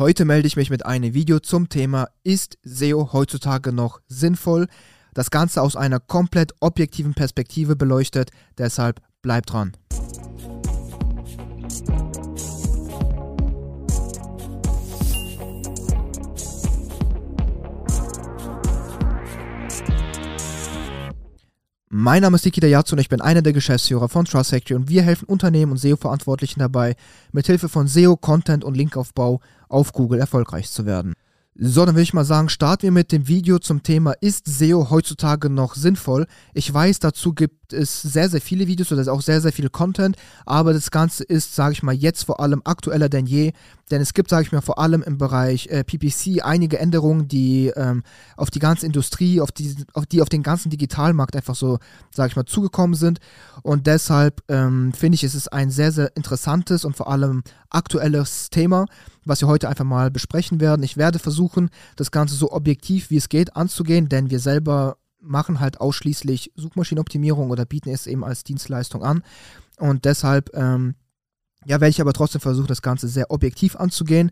Heute melde ich mich mit einem Video zum Thema Ist SEO heutzutage noch sinnvoll? Das Ganze aus einer komplett objektiven Perspektive beleuchtet, deshalb bleibt dran. Mein Name ist Nikita Yatsu und ich bin einer der Geschäftsführer von Trust Factory und wir helfen Unternehmen und SEO-Verantwortlichen dabei, mithilfe von SEO, Content und Linkaufbau auf Google erfolgreich zu werden. So, dann würde ich mal sagen, starten wir mit dem Video zum Thema, ist SEO heutzutage noch sinnvoll? Ich weiß, dazu gibt es sehr, sehr viele Videos oder auch sehr, sehr viel Content, aber das Ganze ist, sage ich mal, jetzt vor allem aktueller denn je, denn es gibt, sage ich mal, vor allem im Bereich äh, PPC einige Änderungen, die ähm, auf die ganze Industrie, auf die, auf die auf den ganzen Digitalmarkt einfach so, sage ich mal, zugekommen sind und deshalb ähm, finde ich, es ist ein sehr, sehr interessantes und vor allem aktuelles Thema, was wir heute einfach mal besprechen werden. Ich werde versuchen, das Ganze so objektiv wie es geht anzugehen, denn wir selber machen halt ausschließlich Suchmaschinenoptimierung oder bieten es eben als Dienstleistung an. Und deshalb, ähm, ja, werde ich aber trotzdem versuchen, das Ganze sehr objektiv anzugehen.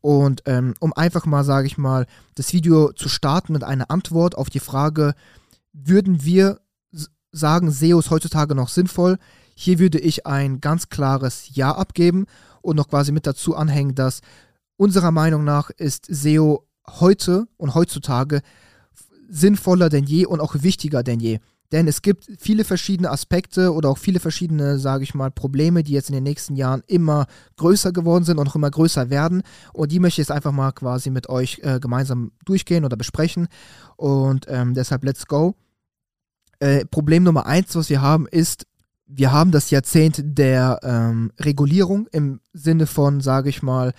Und ähm, um einfach mal, sage ich mal, das Video zu starten mit einer Antwort auf die Frage, würden wir sagen, SEO ist heutzutage noch sinnvoll? Hier würde ich ein ganz klares Ja abgeben und noch quasi mit dazu anhängen, dass unserer Meinung nach ist SEO heute und heutzutage sinnvoller denn je und auch wichtiger denn je. Denn es gibt viele verschiedene Aspekte oder auch viele verschiedene, sage ich mal, Probleme, die jetzt in den nächsten Jahren immer größer geworden sind und noch immer größer werden. Und die möchte ich jetzt einfach mal quasi mit euch äh, gemeinsam durchgehen oder besprechen. Und ähm, deshalb let's go. Äh, Problem Nummer eins, was wir haben, ist, wir haben das Jahrzehnt der ähm, Regulierung im Sinne von, sage ich mal,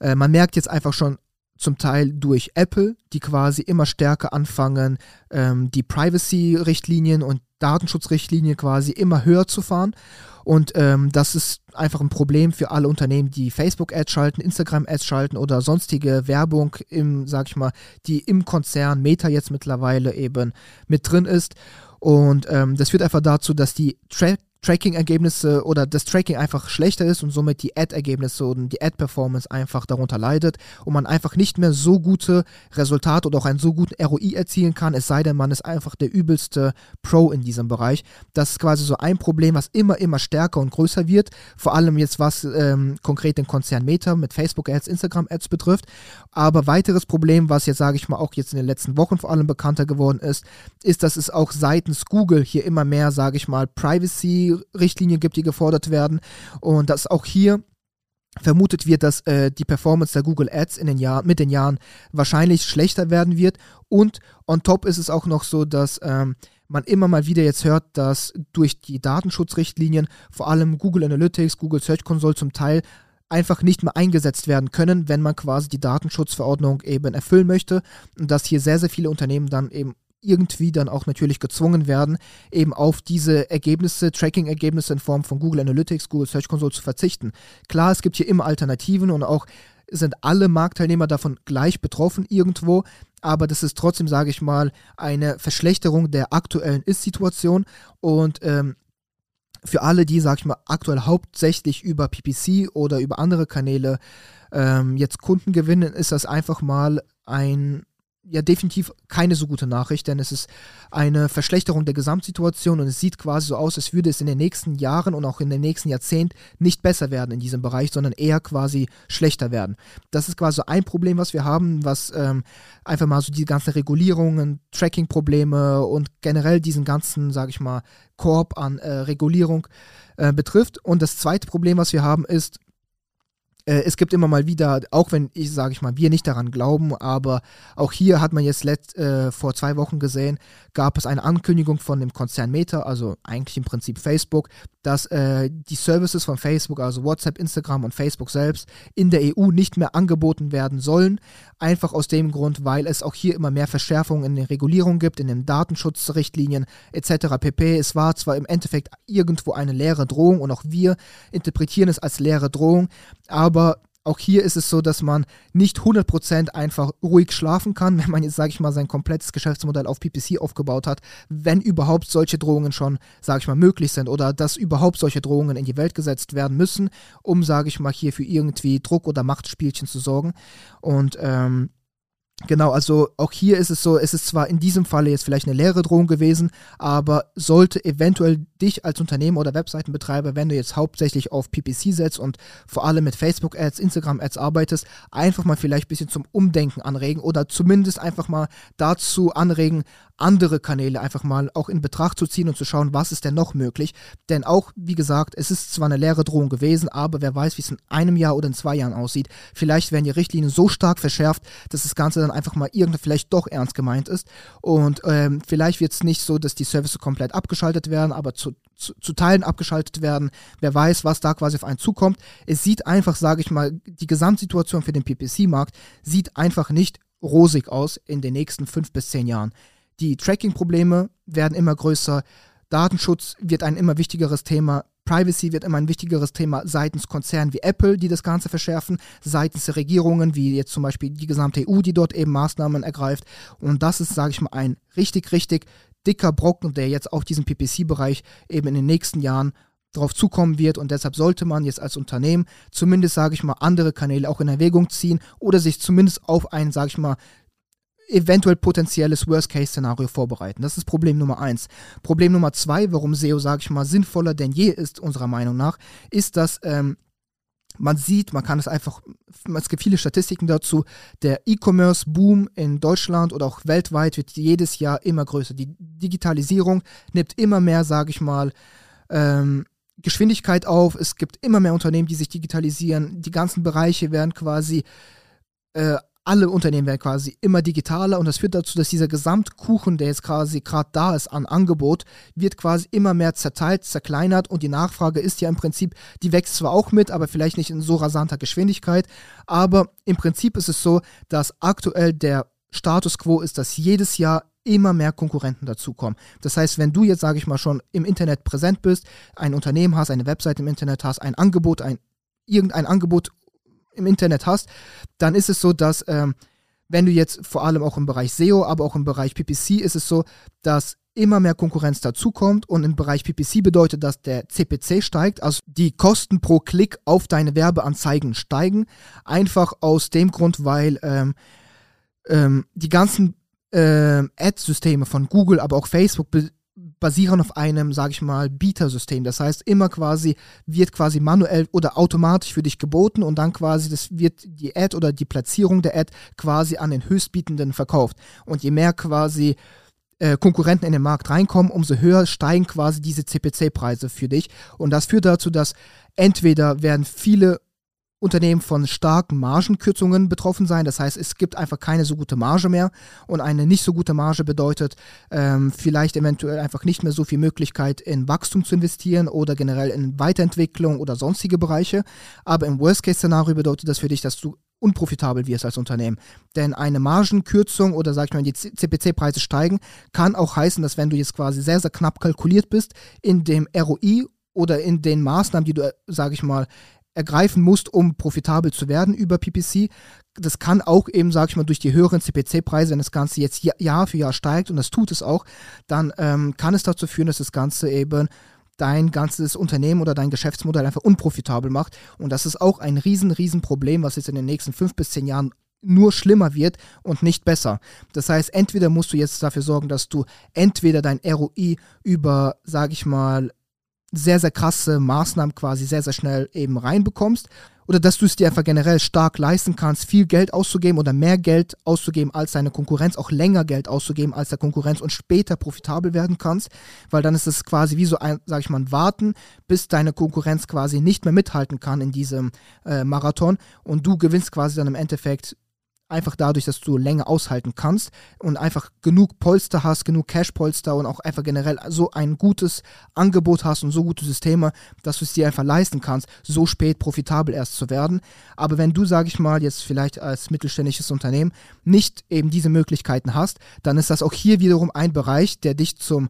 äh, man merkt jetzt einfach schon zum Teil durch Apple, die quasi immer stärker anfangen, ähm, die Privacy-Richtlinien und Datenschutzrichtlinien quasi immer höher zu fahren. Und ähm, das ist einfach ein Problem für alle Unternehmen, die Facebook-Ads schalten, Instagram-Ads schalten oder sonstige Werbung im, sag ich mal, die im Konzern Meta jetzt mittlerweile eben mit drin ist. Und ähm, das führt einfach dazu, dass die Tra Tracking-Ergebnisse oder das Tracking einfach schlechter ist und somit die Ad-Ergebnisse und die Ad-Performance einfach darunter leidet und man einfach nicht mehr so gute Resultate oder auch einen so guten ROI erzielen kann, es sei denn, man ist einfach der übelste Pro in diesem Bereich. Das ist quasi so ein Problem, was immer, immer stärker und größer wird, vor allem jetzt was ähm, konkret den Konzern Meta mit Facebook-Ads, Instagram-Ads betrifft. Aber weiteres Problem, was jetzt, sage ich mal, auch jetzt in den letzten Wochen vor allem bekannter geworden ist, ist, dass es auch seitens Google hier immer mehr, sage ich mal, Privacy Richtlinien gibt, die gefordert werden. Und dass auch hier vermutet wird, dass äh, die Performance der Google Ads in den Jahren, mit den Jahren wahrscheinlich schlechter werden wird. Und on top ist es auch noch so, dass ähm, man immer mal wieder jetzt hört, dass durch die Datenschutzrichtlinien vor allem Google Analytics, Google Search Console zum Teil einfach nicht mehr eingesetzt werden können, wenn man quasi die Datenschutzverordnung eben erfüllen möchte. Und dass hier sehr, sehr viele Unternehmen dann eben irgendwie dann auch natürlich gezwungen werden, eben auf diese Ergebnisse, Tracking-Ergebnisse in Form von Google Analytics, Google Search Console zu verzichten. Klar, es gibt hier immer Alternativen und auch sind alle Marktteilnehmer davon gleich betroffen irgendwo, aber das ist trotzdem, sage ich mal, eine Verschlechterung der aktuellen Ist-Situation und ähm, für alle, die, sage ich mal, aktuell hauptsächlich über PPC oder über andere Kanäle ähm, jetzt Kunden gewinnen, ist das einfach mal ein ja definitiv keine so gute Nachricht, denn es ist eine Verschlechterung der Gesamtsituation und es sieht quasi so aus, als würde es in den nächsten Jahren und auch in den nächsten Jahrzehnten nicht besser werden in diesem Bereich, sondern eher quasi schlechter werden. Das ist quasi ein Problem, was wir haben, was ähm, einfach mal so die ganzen Regulierungen, Tracking-Probleme und generell diesen ganzen, sage ich mal, Korb an äh, Regulierung äh, betrifft. Und das zweite Problem, was wir haben, ist, äh, es gibt immer mal wieder, auch wenn ich, sage ich mal, wir nicht daran glauben, aber auch hier hat man jetzt letzt, äh, vor zwei Wochen gesehen, gab es eine Ankündigung von dem Konzern Meta, also eigentlich im Prinzip Facebook, dass äh, die Services von Facebook, also WhatsApp, Instagram und Facebook selbst, in der EU nicht mehr angeboten werden sollen. Einfach aus dem Grund, weil es auch hier immer mehr Verschärfungen in den Regulierungen gibt, in den Datenschutzrichtlinien etc. pp. Es war zwar im Endeffekt irgendwo eine leere Drohung und auch wir interpretieren es als leere Drohung, aber auch hier ist es so, dass man nicht 100% einfach ruhig schlafen kann, wenn man jetzt, sage ich mal, sein komplettes Geschäftsmodell auf PPC aufgebaut hat, wenn überhaupt solche Drohungen schon, sage ich mal, möglich sind oder dass überhaupt solche Drohungen in die Welt gesetzt werden müssen, um, sage ich mal, hier für irgendwie Druck oder Machtspielchen zu sorgen. Und ähm, Genau, also auch hier ist es so, es ist zwar in diesem Falle jetzt vielleicht eine leere Drohung gewesen, aber sollte eventuell dich als Unternehmen oder Webseitenbetreiber, wenn du jetzt hauptsächlich auf PPC setzt und vor allem mit Facebook-Ads, Instagram-Ads arbeitest, einfach mal vielleicht ein bisschen zum Umdenken anregen oder zumindest einfach mal dazu anregen, andere Kanäle einfach mal auch in Betracht zu ziehen und zu schauen, was ist denn noch möglich. Denn auch, wie gesagt, es ist zwar eine leere Drohung gewesen, aber wer weiß, wie es in einem Jahr oder in zwei Jahren aussieht. Vielleicht werden die Richtlinien so stark verschärft, dass das Ganze dann einfach mal irgendwie vielleicht doch ernst gemeint ist. Und ähm, vielleicht wird es nicht so, dass die Services komplett abgeschaltet werden, aber zu, zu, zu, Teilen abgeschaltet werden. Wer weiß, was da quasi auf einen zukommt. Es sieht einfach, sage ich mal, die Gesamtsituation für den PPC-Markt sieht einfach nicht rosig aus in den nächsten fünf bis zehn Jahren. Die Tracking-Probleme werden immer größer. Datenschutz wird ein immer wichtigeres Thema. Privacy wird immer ein wichtigeres Thema seitens Konzernen wie Apple, die das Ganze verschärfen, seitens der Regierungen, wie jetzt zum Beispiel die gesamte EU, die dort eben Maßnahmen ergreift. Und das ist, sage ich mal, ein richtig, richtig dicker Brocken, der jetzt auch diesen PPC-Bereich eben in den nächsten Jahren darauf zukommen wird und deshalb sollte man jetzt als Unternehmen zumindest, sage ich mal, andere Kanäle auch in Erwägung ziehen oder sich zumindest auf ein, sage ich mal, eventuell potenzielles Worst-Case-Szenario vorbereiten. Das ist Problem Nummer eins. Problem Nummer zwei, warum SEO, sage ich mal, sinnvoller denn je ist, unserer Meinung nach, ist, dass ähm, man sieht, man kann es einfach, es gibt viele Statistiken dazu, der E-Commerce-Boom in Deutschland oder auch weltweit wird jedes Jahr immer größer. Die Digitalisierung nimmt immer mehr, sage ich mal, ähm, Geschwindigkeit auf. Es gibt immer mehr Unternehmen, die sich digitalisieren. Die ganzen Bereiche werden quasi äh, alle Unternehmen werden quasi immer digitaler und das führt dazu, dass dieser Gesamtkuchen, der jetzt quasi gerade da ist an Angebot, wird quasi immer mehr zerteilt, zerkleinert und die Nachfrage ist ja im Prinzip, die wächst zwar auch mit, aber vielleicht nicht in so rasanter Geschwindigkeit, aber im Prinzip ist es so, dass aktuell der Status quo ist, dass jedes Jahr immer mehr Konkurrenten dazukommen. Das heißt, wenn du jetzt, sage ich mal, schon im Internet präsent bist, ein Unternehmen hast, eine Website im Internet hast, ein Angebot, ein irgendein Angebot im Internet hast, dann ist es so, dass ähm, wenn du jetzt vor allem auch im Bereich SEO, aber auch im Bereich PPC ist es so, dass immer mehr Konkurrenz dazukommt und im Bereich PPC bedeutet, dass der CPC steigt, also die Kosten pro Klick auf deine Werbeanzeigen steigen, einfach aus dem Grund, weil ähm, ähm, die ganzen äh, Ad-Systeme von Google, aber auch Facebook basieren auf einem, sage ich mal, Bieter-System. Das heißt, immer quasi wird quasi manuell oder automatisch für dich geboten und dann quasi das wird die Ad oder die Platzierung der Ad quasi an den Höchstbietenden verkauft. Und je mehr quasi äh, Konkurrenten in den Markt reinkommen, umso höher steigen quasi diese CPC-Preise für dich. Und das führt dazu, dass entweder werden viele Unternehmen von starken Margenkürzungen betroffen sein. Das heißt, es gibt einfach keine so gute Marge mehr und eine nicht so gute Marge bedeutet ähm, vielleicht eventuell einfach nicht mehr so viel Möglichkeit in Wachstum zu investieren oder generell in Weiterentwicklung oder sonstige Bereiche. Aber im Worst-Case-Szenario bedeutet das für dich, dass du unprofitabel wirst als Unternehmen. Denn eine Margenkürzung oder sag ich mal, die CPC-Preise steigen, kann auch heißen, dass wenn du jetzt quasi sehr, sehr knapp kalkuliert bist in dem ROI oder in den Maßnahmen, die du, sage ich mal, ergreifen musst, um profitabel zu werden über PPC. Das kann auch eben, sage ich mal, durch die höheren CPC-Preise, wenn das Ganze jetzt Jahr für Jahr steigt, und das tut es auch, dann ähm, kann es dazu führen, dass das Ganze eben dein ganzes Unternehmen oder dein Geschäftsmodell einfach unprofitabel macht. Und das ist auch ein riesen, riesen Problem, was jetzt in den nächsten fünf bis zehn Jahren nur schlimmer wird und nicht besser. Das heißt, entweder musst du jetzt dafür sorgen, dass du entweder dein ROI über, sage ich mal, sehr, sehr krasse Maßnahmen quasi sehr, sehr schnell eben reinbekommst. Oder dass du es dir einfach generell stark leisten kannst, viel Geld auszugeben oder mehr Geld auszugeben als deine Konkurrenz, auch länger Geld auszugeben als der Konkurrenz und später profitabel werden kannst, weil dann ist es quasi wie so ein, sag ich mal, ein Warten, bis deine Konkurrenz quasi nicht mehr mithalten kann in diesem äh, Marathon und du gewinnst quasi dann im Endeffekt einfach dadurch, dass du länger aushalten kannst und einfach genug Polster hast, genug Cash-Polster und auch einfach generell so ein gutes Angebot hast und so gute Systeme, dass du es dir einfach leisten kannst, so spät profitabel erst zu werden. Aber wenn du, sage ich mal, jetzt vielleicht als mittelständisches Unternehmen nicht eben diese Möglichkeiten hast, dann ist das auch hier wiederum ein Bereich, der dich zum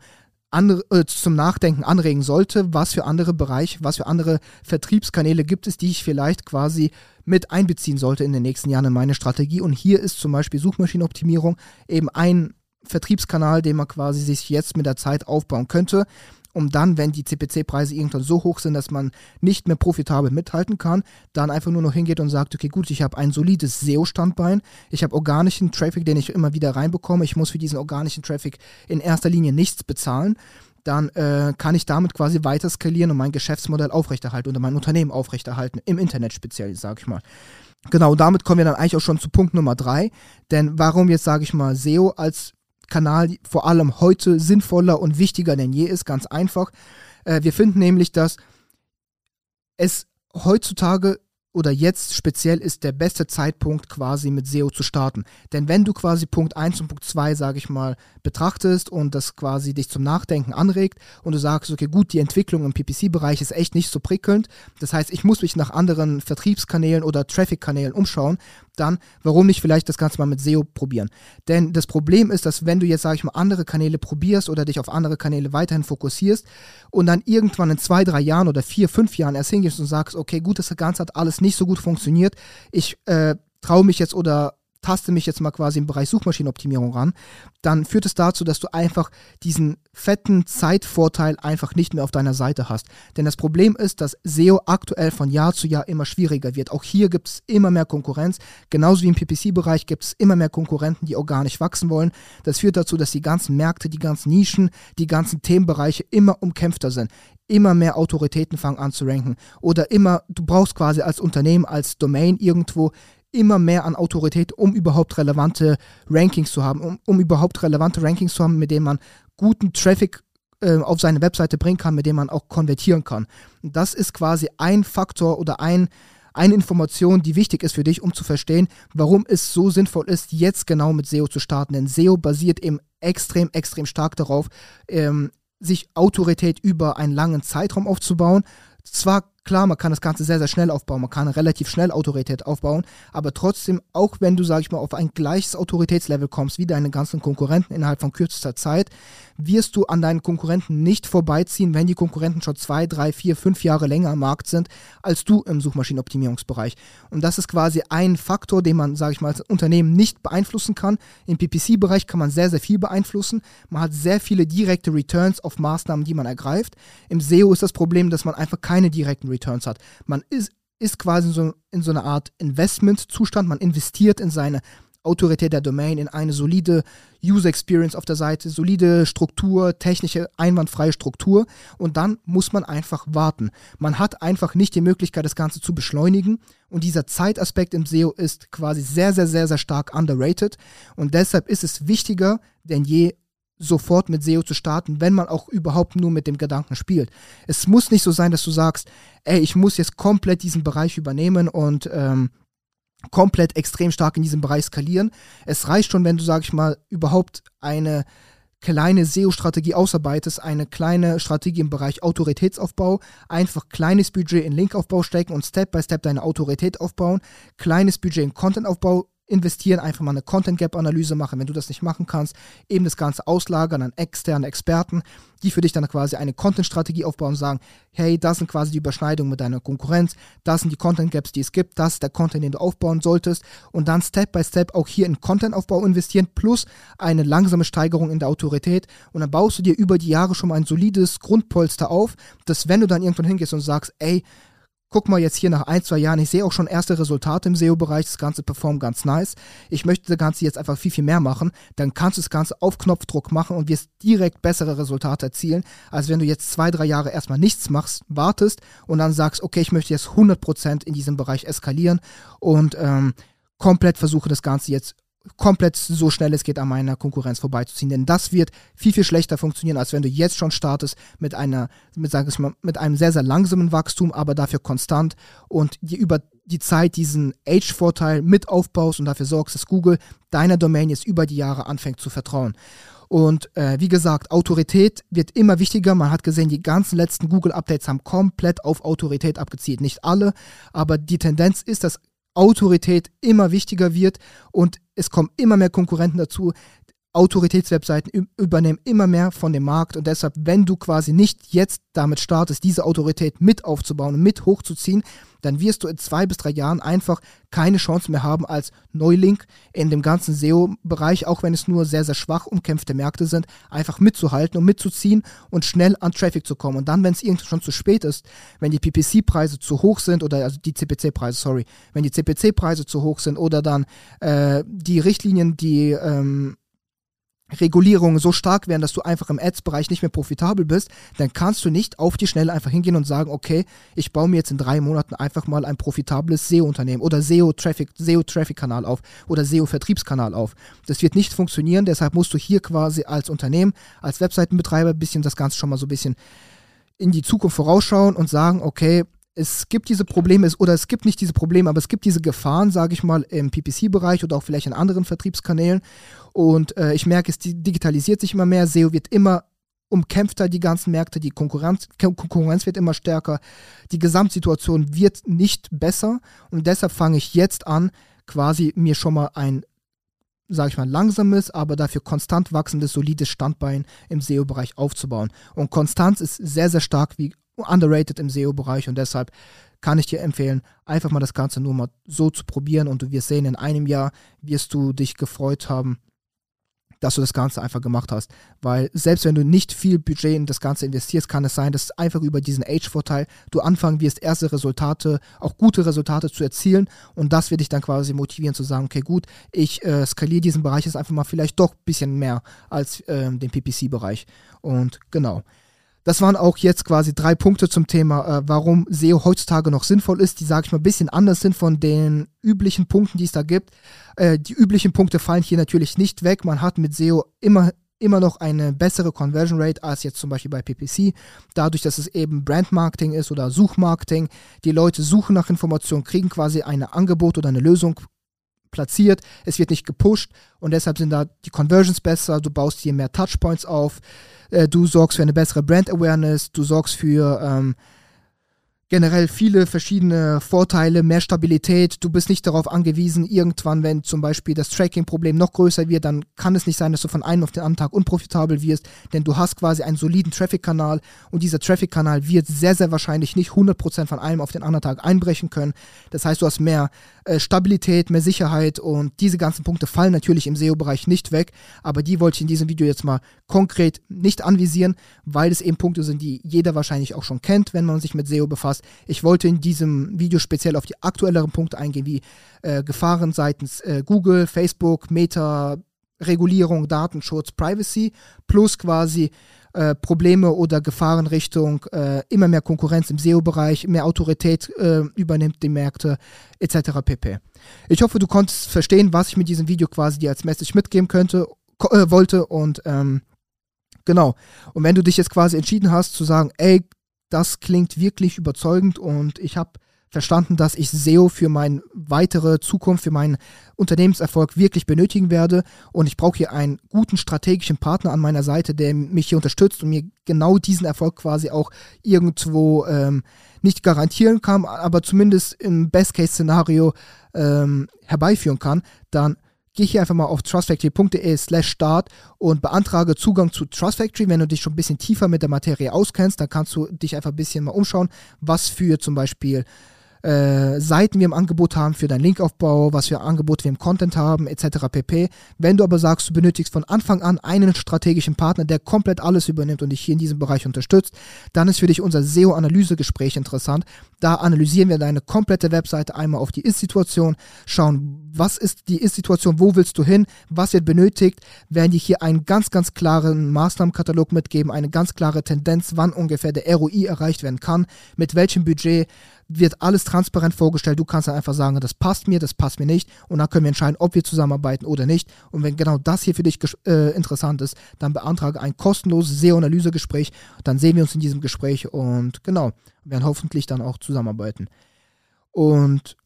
andere, äh, zum Nachdenken anregen sollte, was für andere Bereiche, was für andere Vertriebskanäle gibt es, die ich vielleicht quasi mit einbeziehen sollte in den nächsten Jahren in meine Strategie. Und hier ist zum Beispiel Suchmaschinenoptimierung eben ein Vertriebskanal, den man quasi sich jetzt mit der Zeit aufbauen könnte um dann, wenn die CPC-Preise irgendwann so hoch sind, dass man nicht mehr profitabel mithalten kann, dann einfach nur noch hingeht und sagt, okay, gut, ich habe ein solides SEO-Standbein, ich habe organischen Traffic, den ich immer wieder reinbekomme, ich muss für diesen organischen Traffic in erster Linie nichts bezahlen, dann äh, kann ich damit quasi weiter skalieren und mein Geschäftsmodell aufrechterhalten oder mein Unternehmen aufrechterhalten, im Internet speziell, sage ich mal. Genau, damit kommen wir dann eigentlich auch schon zu Punkt Nummer drei. Denn warum jetzt, sage ich mal, SEO als Kanal vor allem heute sinnvoller und wichtiger denn je ist. Ganz einfach. Äh, wir finden nämlich, dass es heutzutage oder jetzt speziell ist der beste Zeitpunkt quasi mit SEO zu starten. Denn wenn du quasi Punkt 1 und Punkt 2, sage ich mal, betrachtest und das quasi dich zum Nachdenken anregt und du sagst, okay, gut, die Entwicklung im PPC-Bereich ist echt nicht so prickelnd. Das heißt, ich muss mich nach anderen Vertriebskanälen oder Traffic-Kanälen umschauen, dann warum nicht vielleicht das Ganze mal mit SEO probieren? Denn das Problem ist, dass wenn du jetzt, sage ich mal, andere Kanäle probierst oder dich auf andere Kanäle weiterhin fokussierst und dann irgendwann in zwei, drei Jahren oder vier, fünf Jahren erst hingehst und sagst, okay, gut, das Ganze hat alles nicht so gut funktioniert, ich äh, traue mich jetzt oder taste mich jetzt mal quasi im Bereich Suchmaschinenoptimierung ran, dann führt es dazu, dass du einfach diesen fetten Zeitvorteil einfach nicht mehr auf deiner Seite hast. Denn das Problem ist, dass SEO aktuell von Jahr zu Jahr immer schwieriger wird. Auch hier gibt es immer mehr Konkurrenz. Genauso wie im PPC-Bereich gibt es immer mehr Konkurrenten, die organisch wachsen wollen. Das führt dazu, dass die ganzen Märkte, die ganzen Nischen, die ganzen Themenbereiche immer umkämpfter sind immer mehr Autoritäten fangen an zu ranken. Oder immer, du brauchst quasi als Unternehmen, als Domain irgendwo immer mehr an Autorität, um überhaupt relevante Rankings zu haben, um, um überhaupt relevante Rankings zu haben, mit denen man guten Traffic äh, auf seine Webseite bringen kann, mit dem man auch konvertieren kann. Das ist quasi ein Faktor oder ein, eine Information, die wichtig ist für dich, um zu verstehen, warum es so sinnvoll ist, jetzt genau mit SEO zu starten. Denn SEO basiert eben extrem, extrem stark darauf, ähm, sich Autorität über einen langen Zeitraum aufzubauen. Zwar Klar, man kann das Ganze sehr, sehr schnell aufbauen, man kann relativ schnell Autorität aufbauen, aber trotzdem, auch wenn du, sag ich mal, auf ein gleiches Autoritätslevel kommst wie deine ganzen Konkurrenten innerhalb von kürzester Zeit, wirst du an deinen Konkurrenten nicht vorbeiziehen, wenn die Konkurrenten schon zwei, drei, vier, fünf Jahre länger am Markt sind als du im Suchmaschinenoptimierungsbereich. Und das ist quasi ein Faktor, den man, sage ich mal, als Unternehmen nicht beeinflussen kann. Im PPC-Bereich kann man sehr, sehr viel beeinflussen. Man hat sehr viele direkte Returns auf Maßnahmen, die man ergreift. Im SEO ist das Problem, dass man einfach keine direkten Returns hat. Man ist, ist quasi so, in so einer Art Investment-Zustand. Man investiert in seine Autorität der Domain, in eine solide User Experience auf der Seite, solide Struktur, technische, einwandfreie Struktur und dann muss man einfach warten. Man hat einfach nicht die Möglichkeit, das Ganze zu beschleunigen und dieser Zeitaspekt im SEO ist quasi sehr, sehr, sehr, sehr stark underrated und deshalb ist es wichtiger denn je, sofort mit SEO zu starten, wenn man auch überhaupt nur mit dem Gedanken spielt. Es muss nicht so sein, dass du sagst, ey, ich muss jetzt komplett diesen Bereich übernehmen und ähm, komplett extrem stark in diesem Bereich skalieren. Es reicht schon, wenn du, sag ich mal, überhaupt eine kleine SEO-Strategie ausarbeitest, eine kleine Strategie im Bereich Autoritätsaufbau, einfach kleines Budget in Linkaufbau stecken und Step by Step deine Autorität aufbauen, kleines Budget in Contentaufbau investieren, einfach mal eine Content Gap Analyse machen. Wenn du das nicht machen kannst, eben das Ganze auslagern an externe Experten, die für dich dann quasi eine Content Strategie aufbauen und sagen, hey, das sind quasi die Überschneidungen mit deiner Konkurrenz, das sind die Content Gaps, die es gibt, das ist der Content, den du aufbauen solltest und dann Step by Step auch hier in Content Aufbau investieren plus eine langsame Steigerung in der Autorität und dann baust du dir über die Jahre schon mal ein solides Grundpolster auf, dass wenn du dann irgendwann hingehst und sagst, ey, guck mal jetzt hier nach ein, zwei Jahren, ich sehe auch schon erste Resultate im SEO-Bereich, das Ganze performt ganz nice. Ich möchte das Ganze jetzt einfach viel, viel mehr machen. Dann kannst du das Ganze auf Knopfdruck machen und wirst direkt bessere Resultate erzielen, als wenn du jetzt zwei, drei Jahre erstmal nichts machst, wartest und dann sagst, okay, ich möchte jetzt 100% in diesem Bereich eskalieren und ähm, komplett versuche das Ganze jetzt komplett so schnell es geht an meiner Konkurrenz vorbeizuziehen. Denn das wird viel, viel schlechter funktionieren, als wenn du jetzt schon startest mit einer, mit, sag ich mal, mit einem sehr, sehr langsamen Wachstum, aber dafür konstant und dir über die Zeit diesen Age-Vorteil mit aufbaust und dafür sorgst, dass Google deiner Domain jetzt über die Jahre anfängt zu vertrauen. Und äh, wie gesagt, Autorität wird immer wichtiger. Man hat gesehen, die ganzen letzten Google-Updates haben komplett auf Autorität abgezielt. Nicht alle, aber die Tendenz ist, dass Autorität immer wichtiger wird und es kommen immer mehr Konkurrenten dazu. Autoritätswebseiten übernehmen immer mehr von dem Markt und deshalb, wenn du quasi nicht jetzt damit startest, diese Autorität mit aufzubauen und mit hochzuziehen, dann wirst du in zwei bis drei Jahren einfach keine Chance mehr haben als Neuling in dem ganzen SEO-Bereich, auch wenn es nur sehr, sehr schwach umkämpfte Märkte sind, einfach mitzuhalten und mitzuziehen und schnell an Traffic zu kommen. Und dann, wenn es irgendwann schon zu spät ist, wenn die PPC-Preise zu hoch sind oder also die CPC-Preise, sorry, wenn die CPC-Preise zu hoch sind oder dann äh, die Richtlinien, die ähm, Regulierungen so stark werden, dass du einfach im Ads-Bereich nicht mehr profitabel bist, dann kannst du nicht auf die Schnelle einfach hingehen und sagen, okay, ich baue mir jetzt in drei Monaten einfach mal ein profitables SEO-Unternehmen oder SEO-Traffic, SEO-Traffic-Kanal auf oder SEO-Vertriebskanal auf. Das wird nicht funktionieren, deshalb musst du hier quasi als Unternehmen, als Webseitenbetreiber ein bisschen das Ganze schon mal so ein bisschen in die Zukunft vorausschauen und sagen, okay, es gibt diese Probleme, oder es gibt nicht diese Probleme, aber es gibt diese Gefahren, sage ich mal, im PPC-Bereich oder auch vielleicht in anderen Vertriebskanälen. Und äh, ich merke, es digitalisiert sich immer mehr, SEO wird immer umkämpfter, die ganzen Märkte, die Konkurrenz, Konkurrenz wird immer stärker, die Gesamtsituation wird nicht besser und deshalb fange ich jetzt an, quasi mir schon mal ein sage ich mal, langsames, aber dafür konstant wachsendes, solides Standbein im SEO-Bereich aufzubauen. Und Konstanz ist sehr, sehr stark wie underrated im SEO-Bereich und deshalb kann ich dir empfehlen, einfach mal das Ganze nur mal so zu probieren und du wirst sehen, in einem Jahr wirst du dich gefreut haben, dass du das Ganze einfach gemacht hast. Weil selbst wenn du nicht viel Budget in das Ganze investierst, kann es sein, dass einfach über diesen Age-Vorteil du anfangen wirst, erste Resultate, auch gute Resultate zu erzielen. Und das wird dich dann quasi motivieren zu sagen, okay, gut, ich äh, skaliere diesen Bereich jetzt einfach mal vielleicht doch ein bisschen mehr als äh, den PPC-Bereich. Und genau. Das waren auch jetzt quasi drei Punkte zum Thema, äh, warum SEO heutzutage noch sinnvoll ist, die, sage ich mal, ein bisschen anders sind von den üblichen Punkten, die es da gibt. Äh, die üblichen Punkte fallen hier natürlich nicht weg. Man hat mit SEO immer immer noch eine bessere Conversion Rate als jetzt zum Beispiel bei PPC. Dadurch, dass es eben Brandmarketing ist oder Suchmarketing. Die Leute suchen nach Informationen, kriegen quasi ein Angebot oder eine Lösung platziert. Es wird nicht gepusht und deshalb sind da die Conversions besser. Du baust hier mehr Touchpoints auf. Äh, du sorgst für eine bessere Brand Awareness, du sorgst für ähm, generell viele verschiedene Vorteile, mehr Stabilität. Du bist nicht darauf angewiesen, irgendwann, wenn zum Beispiel das Tracking-Problem noch größer wird, dann kann es nicht sein, dass du von einem auf den anderen Tag unprofitabel wirst, denn du hast quasi einen soliden Traffic-Kanal und dieser Traffic-Kanal wird sehr, sehr wahrscheinlich nicht 100% von einem auf den anderen Tag einbrechen können. Das heißt, du hast mehr äh, Stabilität, mehr Sicherheit und diese ganzen Punkte fallen natürlich im SEO-Bereich nicht weg, aber die wollte ich in diesem Video jetzt mal konkret nicht anvisieren, weil es eben Punkte sind, die jeder wahrscheinlich auch schon kennt, wenn man sich mit SEO befasst hast. Ich wollte in diesem Video speziell auf die aktuelleren Punkte eingehen, wie äh, Gefahren seitens äh, Google, Facebook, Meta, Regulierung, Datenschutz, Privacy, plus quasi äh, Probleme oder Gefahren Richtung äh, immer mehr Konkurrenz im SEO-Bereich, mehr Autorität äh, übernimmt die Märkte, etc. pp. Ich hoffe, du konntest verstehen, was ich mit diesem Video quasi dir als Message mitgeben könnte, äh, wollte und ähm, genau. Und wenn du dich jetzt quasi entschieden hast zu sagen, ey, das klingt wirklich überzeugend und ich habe verstanden, dass ich SEO für meine weitere Zukunft, für meinen Unternehmenserfolg wirklich benötigen werde. Und ich brauche hier einen guten strategischen Partner an meiner Seite, der mich hier unterstützt und mir genau diesen Erfolg quasi auch irgendwo ähm, nicht garantieren kann, aber zumindest im Best-Case-Szenario ähm, herbeiführen kann. Dann geh hier einfach mal auf trustfactory.de slash start und beantrage Zugang zu Trust Factory. Wenn du dich schon ein bisschen tiefer mit der Materie auskennst, dann kannst du dich einfach ein bisschen mal umschauen, was für zum Beispiel äh, Seiten wir im Angebot haben für deinen Linkaufbau, was für Angebote wir im Content haben, etc. pp. Wenn du aber sagst, du benötigst von Anfang an einen strategischen Partner, der komplett alles übernimmt und dich hier in diesem Bereich unterstützt, dann ist für dich unser SEO-Analysegespräch interessant. Da analysieren wir deine komplette Webseite einmal auf die Ist-Situation, schauen, was ist die Ist-Situation, wo willst du hin, was wird benötigt, werden dir hier einen ganz, ganz klaren Maßnahmenkatalog mitgeben, eine ganz klare Tendenz, wann ungefähr der ROI erreicht werden kann, mit welchem Budget, wird alles transparent vorgestellt. Du kannst dann einfach sagen, das passt mir, das passt mir nicht. Und dann können wir entscheiden, ob wir zusammenarbeiten oder nicht. Und wenn genau das hier für dich äh, interessant ist, dann beantrage ein kostenloses SEO-Analysegespräch. Dann sehen wir uns in diesem Gespräch und genau, werden hoffentlich dann auch zusammenarbeiten. Und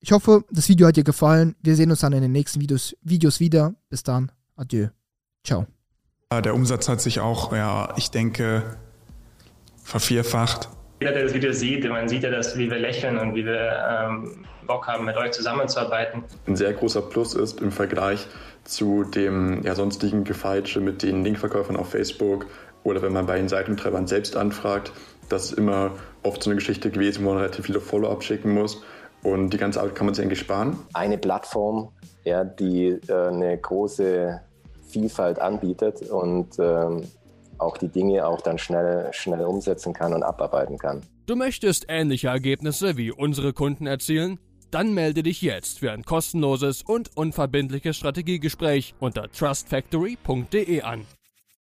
ich hoffe, das Video hat dir gefallen. Wir sehen uns dann in den nächsten Videos, Videos wieder. Bis dann. Adieu. Ciao. Der Umsatz hat sich auch, ja, ich denke, vervierfacht Jeder, der das Video sieht, man sieht ja, dass, wie wir lächeln und wie wir ähm, Bock haben, mit euch zusammenzuarbeiten. Ein sehr großer Plus ist im Vergleich zu dem ja, sonstigen Gefeitsche mit den Linkverkäufern auf Facebook oder wenn man bei den Seitentreibern selbst anfragt, das ist immer oft so eine Geschichte gewesen, wo man relativ viele Follow-up schicken muss. Und die ganze Arbeit kann man sich eigentlich sparen. Eine Plattform, ja, die äh, eine große Vielfalt anbietet und ähm, auch die Dinge auch dann schnell, schnell umsetzen kann und abarbeiten kann. Du möchtest ähnliche Ergebnisse wie unsere Kunden erzielen? Dann melde dich jetzt für ein kostenloses und unverbindliches Strategiegespräch unter trustfactory.de an.